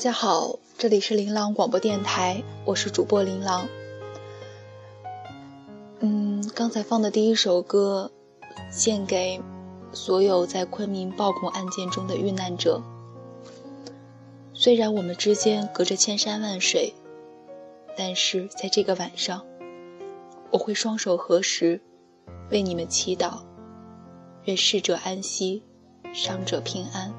大家好，这里是琳琅广播电台，我是主播琳琅。嗯，刚才放的第一首歌，献给所有在昆明爆恐案件中的遇难者。虽然我们之间隔着千山万水，但是在这个晚上，我会双手合十，为你们祈祷，愿逝者安息，伤者平安。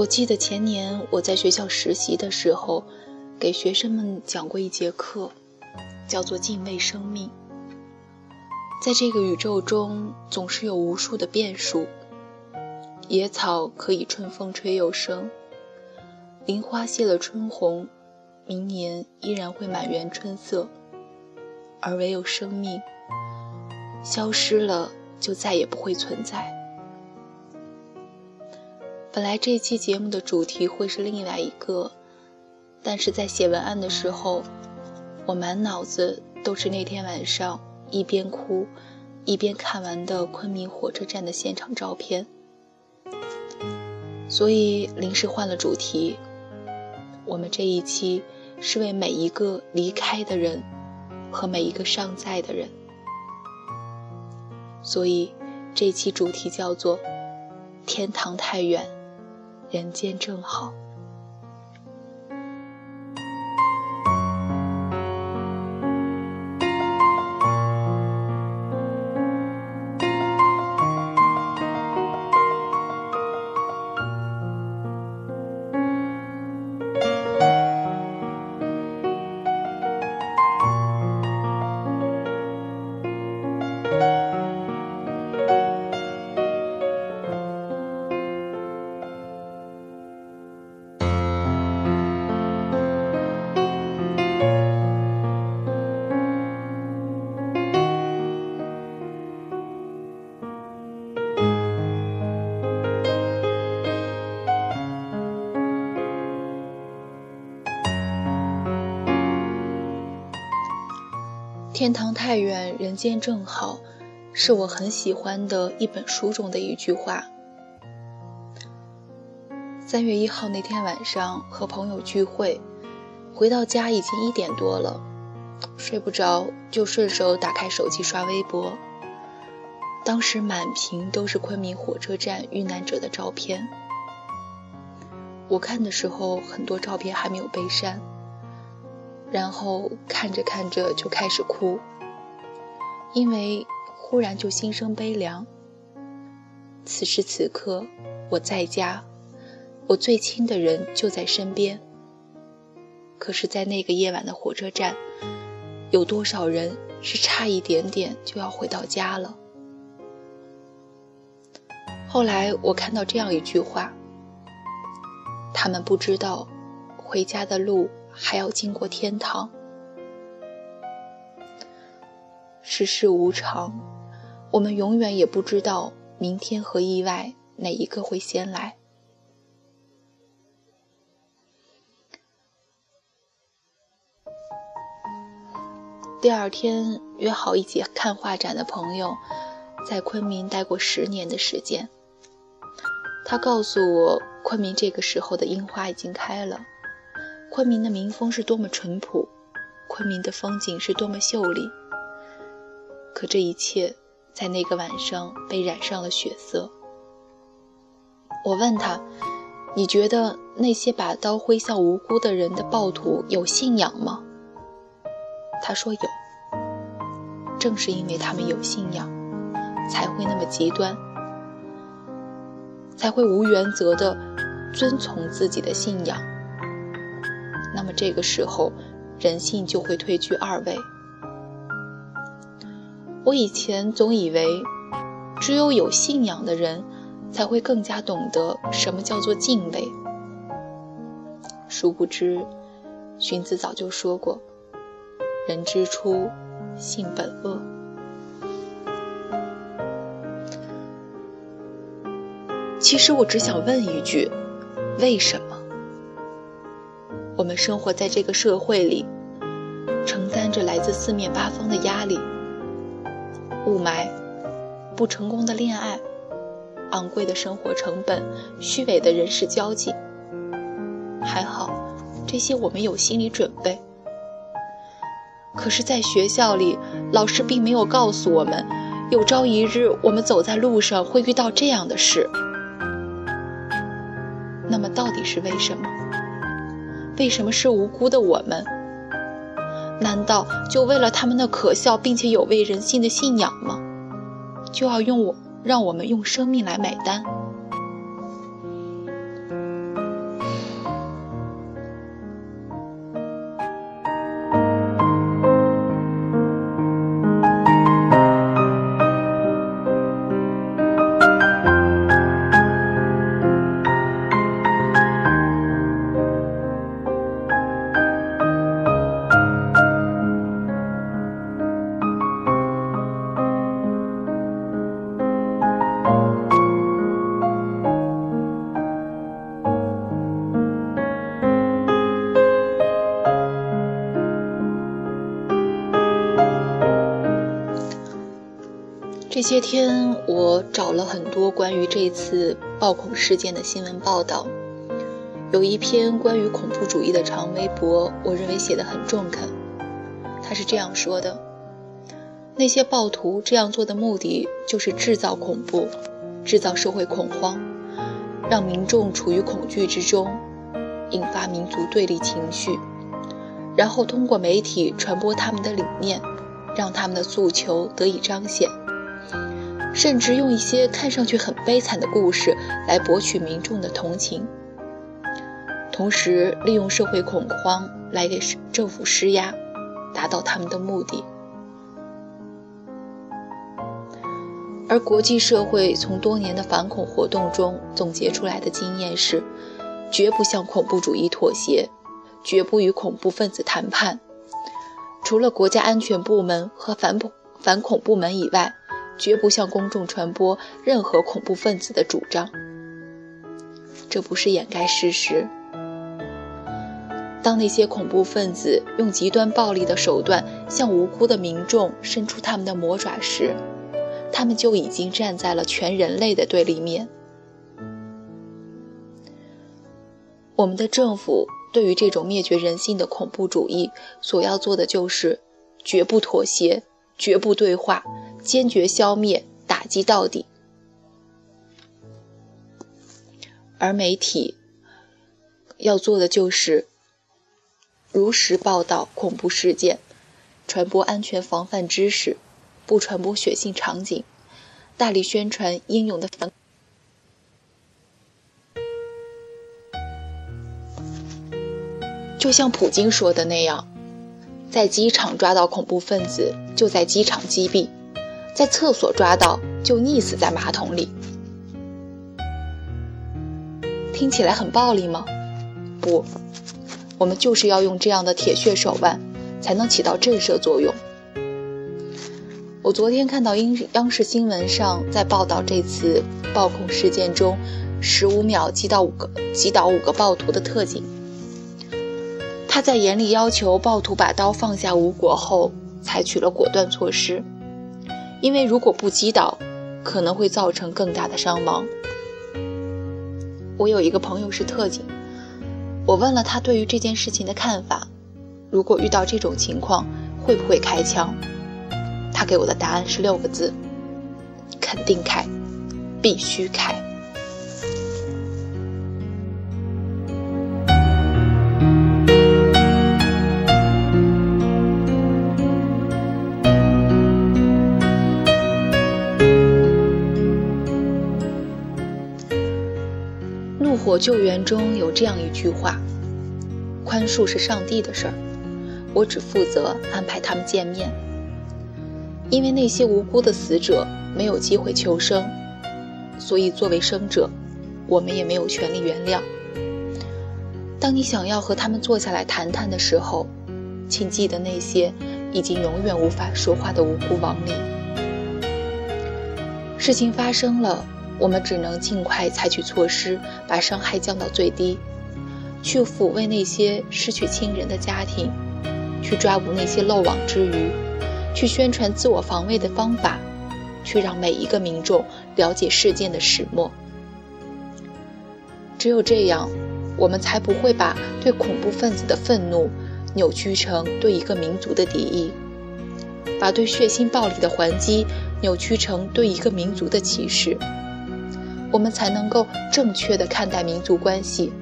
我记得前年我在学校实习的时候，给学生们讲过一节课，叫做“敬畏生命”。在这个宇宙中，总是有无数的变数。野草可以春风吹又生，林花谢了春红，明年依然会满园春色。而唯有生命，消失了就再也不会存在。本来这一期节目的主题会是另外一个，但是在写文案的时候，我满脑子都是那天晚上一边哭一边看完的昆明火车站的现场照片，所以临时换了主题。我们这一期是为每一个离开的人和每一个尚在的人，所以这期主题叫做“天堂太远”。人间正好。天堂太远，人间正好，是我很喜欢的一本书中的一句话。三月一号那天晚上和朋友聚会，回到家已经一点多了，睡不着就顺手打开手机刷微博。当时满屏都是昆明火车站遇难者的照片，我看的时候很多照片还没有被删。然后看着看着就开始哭，因为忽然就心生悲凉。此时此刻我在家，我最亲的人就在身边。可是，在那个夜晚的火车站，有多少人是差一点点就要回到家了？后来我看到这样一句话：他们不知道回家的路。还要经过天堂。世事无常，我们永远也不知道明天和意外哪一个会先来。第二天约好一起看画展的朋友，在昆明待过十年的时间。他告诉我，昆明这个时候的樱花已经开了。昆明的民风是多么淳朴，昆明的风景是多么秀丽。可这一切在那个晚上被染上了血色。我问他：“你觉得那些把刀挥向无辜的人的暴徒有信仰吗？”他说：“有。正是因为他们有信仰，才会那么极端，才会无原则的遵从自己的信仰。”那么这个时候，人性就会退居二位。我以前总以为，只有有信仰的人，才会更加懂得什么叫做敬畏。殊不知，荀子早就说过：“人之初，性本恶。”其实我只想问一句：为什么？我们生活在这个社会里，承担着来自四面八方的压力，雾霾、不成功的恋爱，昂贵的生活成本，虚伪的人事交际。还好，这些我们有心理准备。可是，在学校里，老师并没有告诉我们，有朝一日我们走在路上会遇到这样的事。那么，到底是为什么？为什么是无辜的我们？难道就为了他们那可笑并且有违人性的信仰吗？就要用我让我们用生命来买单？这些天，我找了很多关于这次暴恐事件的新闻报道。有一篇关于恐怖主义的长微博，我认为写得很中肯。他是这样说的：那些暴徒这样做的目的，就是制造恐怖，制造社会恐慌，让民众处于恐惧之中，引发民族对立情绪，然后通过媒体传播他们的理念，让他们的诉求得以彰显。甚至用一些看上去很悲惨的故事来博取民众的同情，同时利用社会恐慌来给政府施压，达到他们的目的。而国际社会从多年的反恐活动中总结出来的经验是：绝不向恐怖主义妥协，绝不与恐怖分子谈判。除了国家安全部门和反恐反恐部门以外。绝不向公众传播任何恐怖分子的主张，这不是掩盖事实。当那些恐怖分子用极端暴力的手段向无辜的民众伸出他们的魔爪时，他们就已经站在了全人类的对立面。我们的政府对于这种灭绝人性的恐怖主义所要做的，就是绝不妥协，绝不对话。坚决消灭、打击到底。而媒体要做的就是如实报道恐怖事件，传播安全防范知识，不传播血腥场景，大力宣传英勇的反。就像普京说的那样，在机场抓到恐怖分子，就在机场击毙。在厕所抓到就溺死在马桶里，听起来很暴力吗？不，我们就是要用这样的铁血手腕，才能起到震慑作用。我昨天看到英央视新闻上在报道这次暴恐事件中，十五秒击倒五个击倒五个暴徒的特警，他在严厉要求暴徒把刀放下无果后，采取了果断措施。因为如果不击倒，可能会造成更大的伤亡。我有一个朋友是特警，我问了他对于这件事情的看法，如果遇到这种情况会不会开枪？他给我的答案是六个字：肯定开，必须开。我救援中有这样一句话：“宽恕是上帝的事儿，我只负责安排他们见面。因为那些无辜的死者没有机会求生，所以作为生者，我们也没有权利原谅。当你想要和他们坐下来谈谈的时候，请记得那些已经永远无法说话的无辜亡灵。事情发生了。”我们只能尽快采取措施，把伤害降到最低，去抚慰那些失去亲人的家庭，去抓捕那些漏网之鱼，去宣传自我防卫的方法，去让每一个民众了解事件的始末。只有这样，我们才不会把对恐怖分子的愤怒扭曲成对一个民族的敌意，把对血腥暴力的还击扭曲成对一个民族的歧视。我们才能够正确的看待民族关系，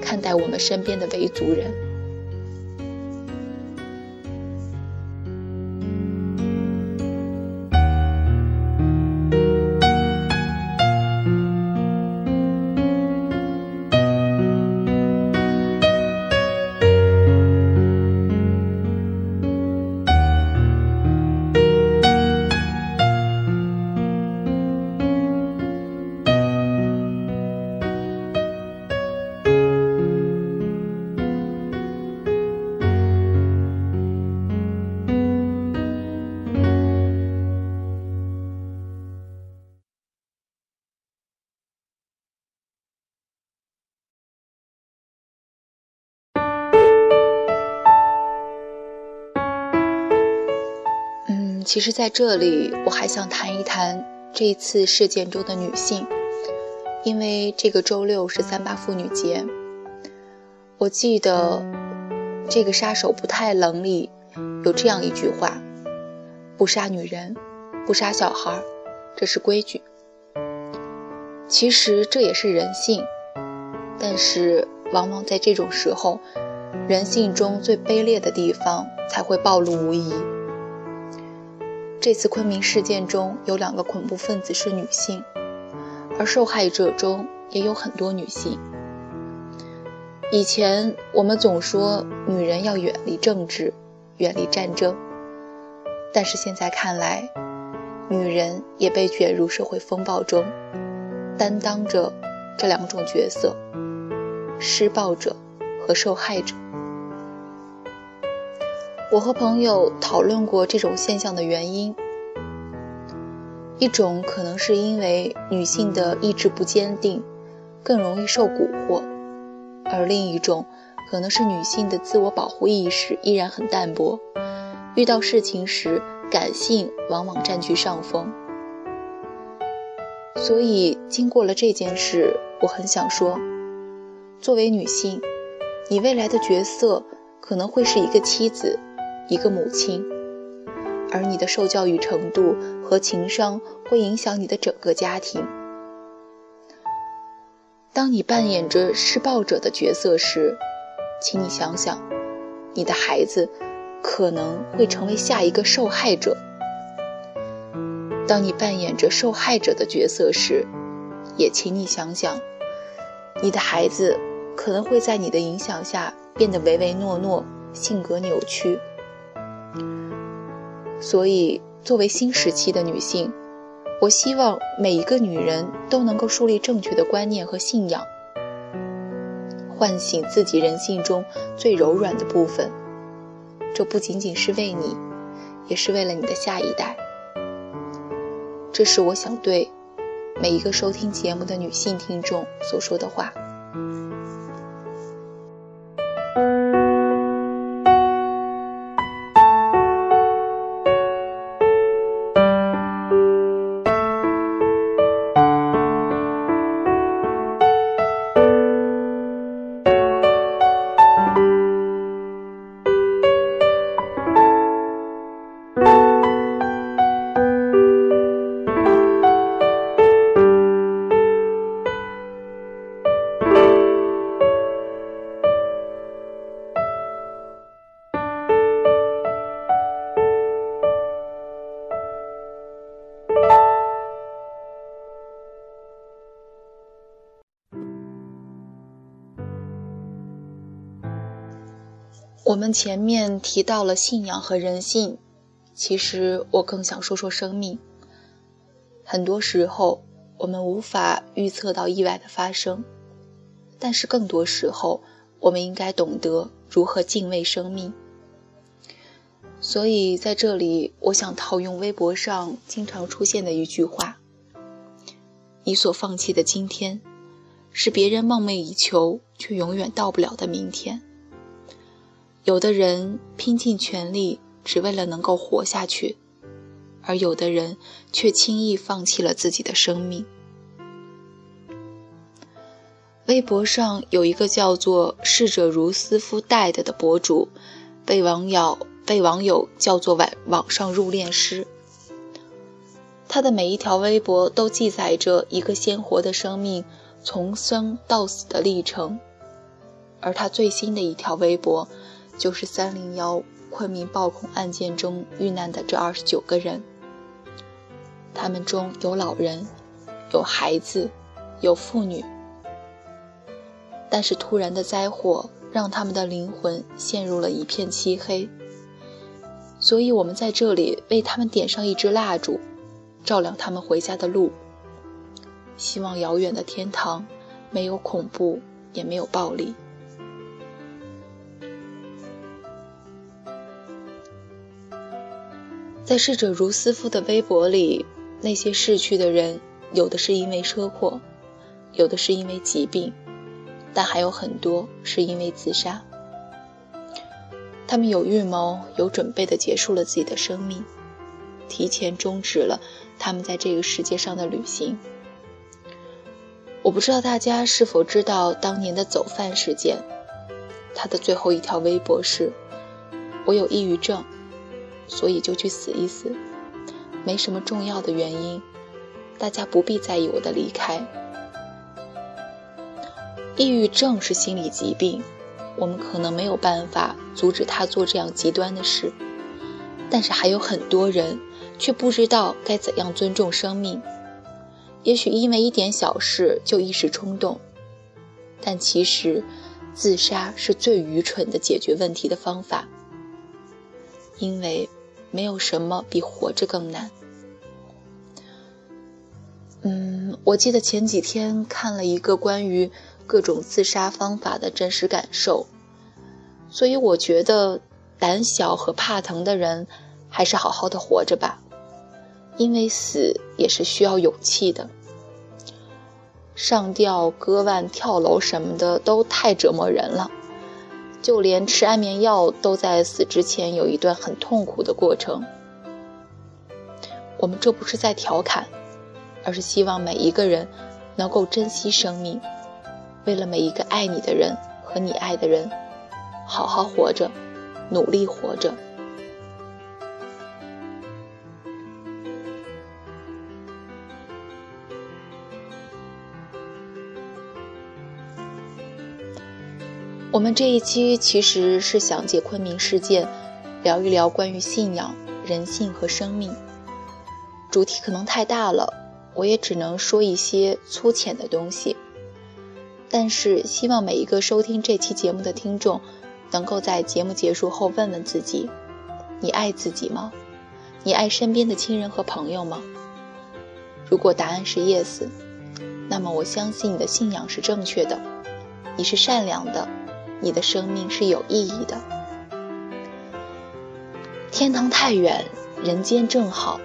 看待我们身边的维族人。其实，在这里我还想谈一谈这一次事件中的女性，因为这个周六是三八妇女节。我记得这个杀手不太冷里有这样一句话：“不杀女人，不杀小孩，这是规矩。”其实这也是人性，但是往往在这种时候，人性中最卑劣的地方才会暴露无遗。这次昆明事件中有两个恐怖分子是女性，而受害者中也有很多女性。以前我们总说女人要远离政治，远离战争，但是现在看来，女人也被卷入社会风暴中，担当着这两种角色：施暴者和受害者。我和朋友讨论过这种现象的原因，一种可能是因为女性的意志不坚定，更容易受蛊惑；而另一种可能是女性的自我保护意识依然很淡薄，遇到事情时感性往往占据上风。所以，经过了这件事，我很想说，作为女性，你未来的角色可能会是一个妻子。一个母亲，而你的受教育程度和情商会影响你的整个家庭。当你扮演着施暴者的角色时，请你想想，你的孩子可能会成为下一个受害者。当你扮演着受害者的角色时，也请你想想，你的孩子可能会在你的影响下变得唯唯诺诺，性格扭曲。所以，作为新时期的女性，我希望每一个女人都能够树立正确的观念和信仰，唤醒自己人性中最柔软的部分。这不仅仅是为你，也是为了你的下一代。这是我想对每一个收听节目的女性听众所说的话。我们前面提到了信仰和人性，其实我更想说说生命。很多时候，我们无法预测到意外的发生，但是更多时候，我们应该懂得如何敬畏生命。所以在这里，我想套用微博上经常出现的一句话：“你所放弃的今天，是别人梦寐以求却永远到不了的明天。”有的人拼尽全力，只为了能够活下去；而有的人却轻易放弃了自己的生命。微博上有一个叫做“逝者如斯夫戴的”的博主，被网友被网友叫做“网网上入殓师”。他的每一条微博都记载着一个鲜活的生命从生到死的历程，而他最新的一条微博，就是三零幺昆明暴恐案件中遇难的这二十九个人。他们中有老人，有孩子，有妇女，但是突然的灾祸让他们的灵魂陷入了一片漆黑，所以我们在这里为他们点上一支蜡烛。照亮他们回家的路。希望遥远的天堂没有恐怖，也没有暴力。在逝者如斯夫的微博里，那些逝去的人，有的是因为车祸，有的是因为疾病，但还有很多是因为自杀。他们有预谋、有准备的结束了自己的生命，提前终止了。他们在这个世界上的旅行，我不知道大家是否知道当年的走饭事件。他的最后一条微博是：“我有抑郁症，所以就去死一死，没什么重要的原因，大家不必在意我的离开。”抑郁症是心理疾病，我们可能没有办法阻止他做这样极端的事，但是还有很多人。却不知道该怎样尊重生命，也许因为一点小事就一时冲动，但其实自杀是最愚蠢的解决问题的方法，因为没有什么比活着更难。嗯，我记得前几天看了一个关于各种自杀方法的真实感受，所以我觉得胆小和怕疼的人还是好好的活着吧。因为死也是需要勇气的，上吊、割腕、跳楼什么的都太折磨人了，就连吃安眠药都在死之前有一段很痛苦的过程。我们这不是在调侃，而是希望每一个人能够珍惜生命，为了每一个爱你的人和你爱的人，好好活着，努力活着。我们这一期其实是想借昆明事件，聊一聊关于信仰、人性和生命。主题可能太大了，我也只能说一些粗浅的东西。但是希望每一个收听这期节目的听众，能够在节目结束后问问自己：你爱自己吗？你爱身边的亲人和朋友吗？如果答案是 yes，那么我相信你的信仰是正确的，你是善良的。你的生命是有意义的。天堂太远，人间正好。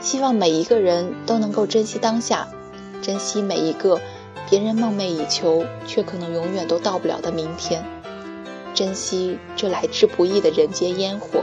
希望每一个人都能够珍惜当下，珍惜每一个别人梦寐以求却可能永远都到不了的明天，珍惜这来之不易的人间烟火。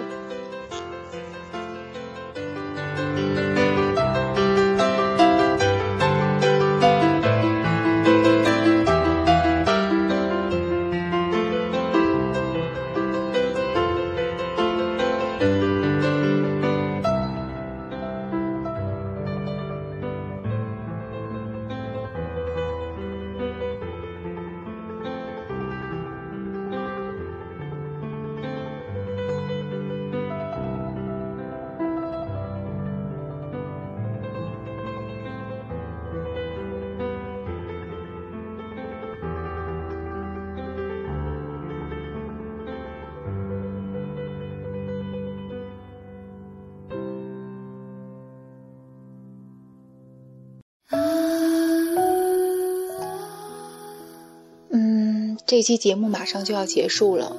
这期节目马上就要结束了，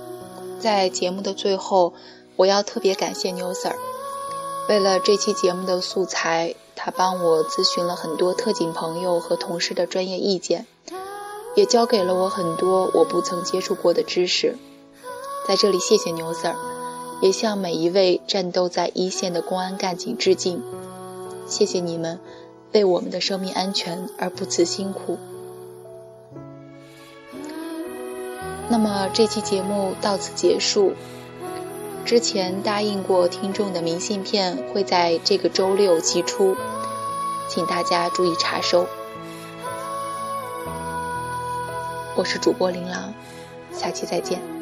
在节目的最后，我要特别感谢牛 Sir。为了这期节目的素材，他帮我咨询了很多特警朋友和同事的专业意见，也教给了我很多我不曾接触过的知识。在这里，谢谢牛 Sir，也向每一位战斗在一线的公安干警致敬。谢谢你们，为我们的生命安全而不辞辛苦。那么这期节目到此结束。之前答应过听众的明信片会在这个周六寄出，请大家注意查收。我是主播琳琅，下期再见。